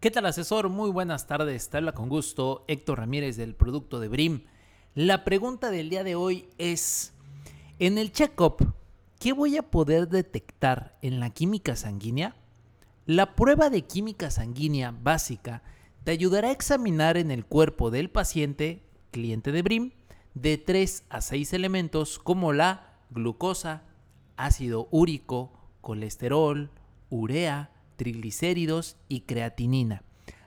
¿Qué tal asesor? Muy buenas tardes. Te habla con gusto Héctor Ramírez del producto de Brim. La pregunta del día de hoy es, en el check-up, ¿qué voy a poder detectar en la química sanguínea? La prueba de química sanguínea básica te ayudará a examinar en el cuerpo del paciente, cliente de Brim, de 3 a 6 elementos como la glucosa, ácido úrico, colesterol, urea, triglicéridos y creatinina.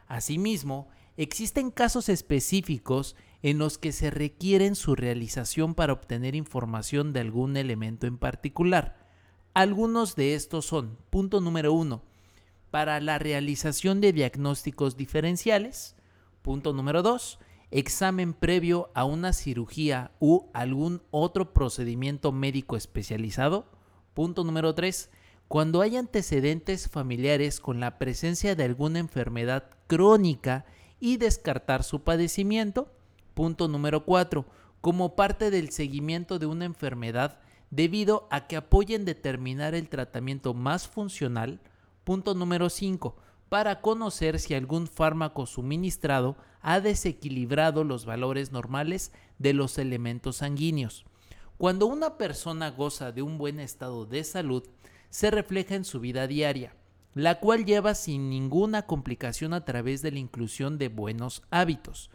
Asimismo, existen casos específicos en los que se requieren su realización para obtener información de algún elemento en particular. Algunos de estos son, punto número uno, para la realización de diagnósticos diferenciales. Punto número dos, examen previo a una cirugía u algún otro procedimiento médico especializado. Punto número tres, cuando hay antecedentes familiares con la presencia de alguna enfermedad crónica y descartar su padecimiento. Punto número 4. Como parte del seguimiento de una enfermedad debido a que apoyen determinar el tratamiento más funcional. Punto número 5. Para conocer si algún fármaco suministrado ha desequilibrado los valores normales de los elementos sanguíneos. Cuando una persona goza de un buen estado de salud, se refleja en su vida diaria, la cual lleva sin ninguna complicación a través de la inclusión de buenos hábitos,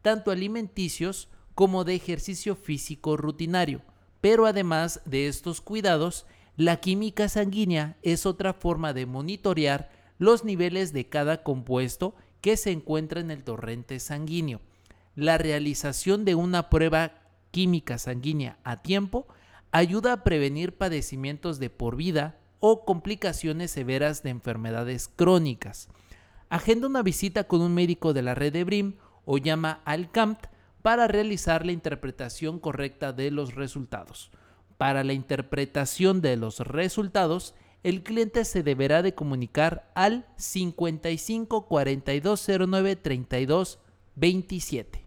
tanto alimenticios como de ejercicio físico rutinario. Pero además de estos cuidados, la química sanguínea es otra forma de monitorear los niveles de cada compuesto que se encuentra en el torrente sanguíneo. La realización de una prueba química sanguínea a tiempo ayuda a prevenir padecimientos de por vida o complicaciones severas de enfermedades crónicas. Agenda una visita con un médico de la red de BRIM o llama al CAMT para realizar la interpretación correcta de los resultados. Para la interpretación de los resultados, el cliente se deberá de comunicar al 55 42 09 32 27.